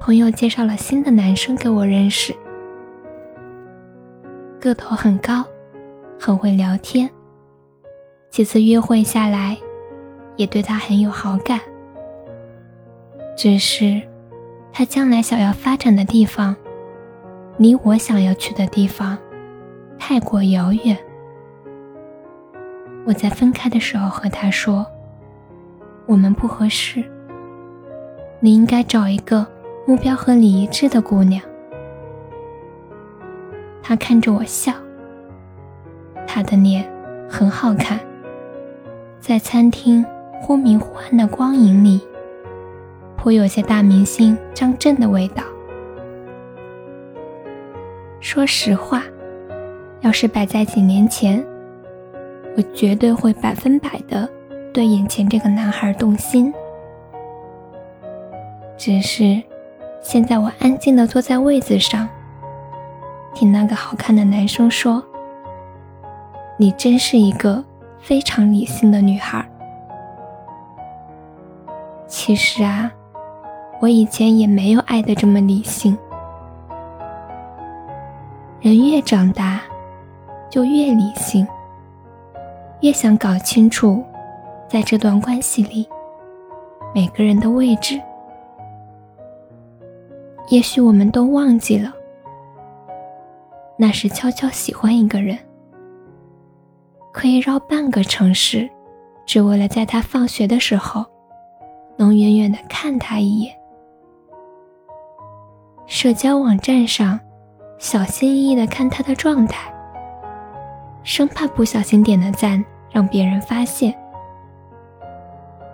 朋友介绍了新的男生给我认识，个头很高，很会聊天。几次约会下来，也对他很有好感。只是，他将来想要发展的地方，离我想要去的地方太过遥远。我在分开的时候和他说：“我们不合适，你应该找一个。”目标和你一致的姑娘，她看着我笑。她的脸很好看，在餐厅忽明忽暗的光影里，颇有些大明星张震的味道。说实话，要是摆在几年前，我绝对会百分百的对眼前这个男孩动心。只是。现在我安静地坐在位子上，听那个好看的男生说：“你真是一个非常理性的女孩。”其实啊，我以前也没有爱的这么理性。人越长大，就越理性，越想搞清楚，在这段关系里，每个人的位置。也许我们都忘记了，那是悄悄喜欢一个人，可以绕半个城市，只为了在他放学的时候，能远远的看他一眼。社交网站上，小心翼翼的看他的状态，生怕不小心点的赞让别人发现。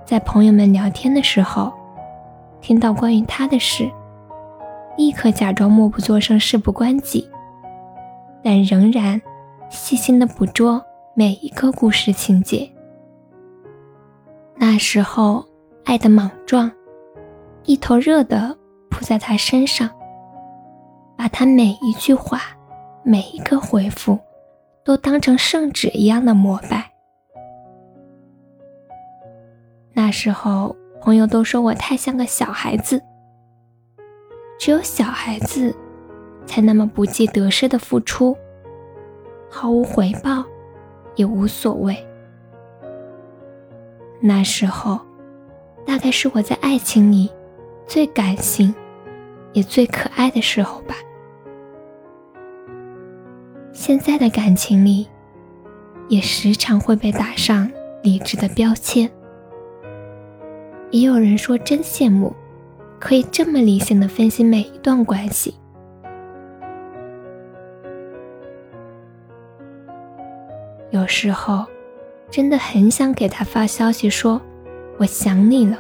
在朋友们聊天的时候，听到关于他的事。立刻假装默不作声，事不关己，但仍然细心的捕捉每一个故事情节。那时候爱的莽撞，一头热的扑在他身上，把他每一句话、每一个回复都当成圣旨一样的膜拜。那时候朋友都说我太像个小孩子。只有小孩子，才那么不计得失的付出，毫无回报，也无所谓。那时候，大概是我在爱情里最感性，也最可爱的时候吧。现在的感情里，也时常会被打上理智的标签。也有人说，真羡慕。可以这么理性的分析每一段关系，有时候真的很想给他发消息说“我想你了”，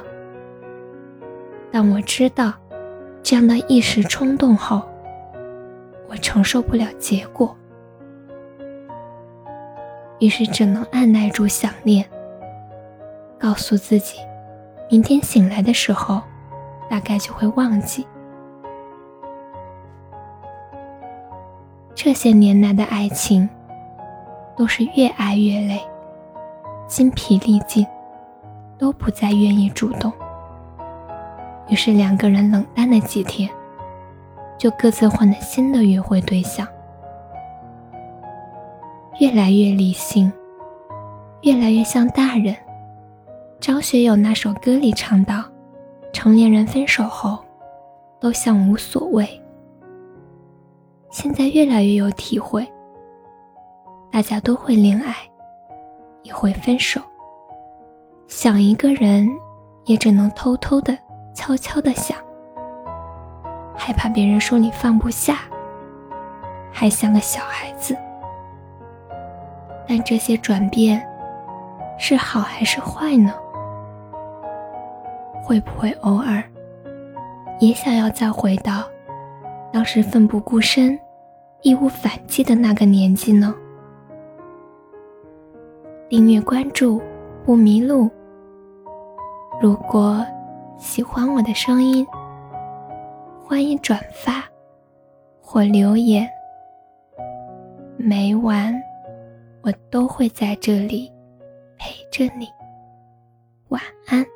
但我知道这样的一时冲动后，我承受不了结果，于是只能按耐住想念，告诉自己，明天醒来的时候。大概就会忘记，这些年来的爱情，都是越爱越累，精疲力尽，都不再愿意主动。于是两个人冷淡了几天，就各自换了新的约会对象，越来越理性，越来越像大人。张学友那首歌里唱道。成年人分手后，都像无所谓。现在越来越有体会，大家都会恋爱，也会分手。想一个人，也只能偷偷的、悄悄的想，害怕别人说你放不下，还像个小孩子。但这些转变，是好还是坏呢？会不会偶尔也想要再回到当时奋不顾身、义无反顾的那个年纪呢？订阅关注不迷路。如果喜欢我的声音，欢迎转发或留言。每晚我都会在这里陪着你。晚安。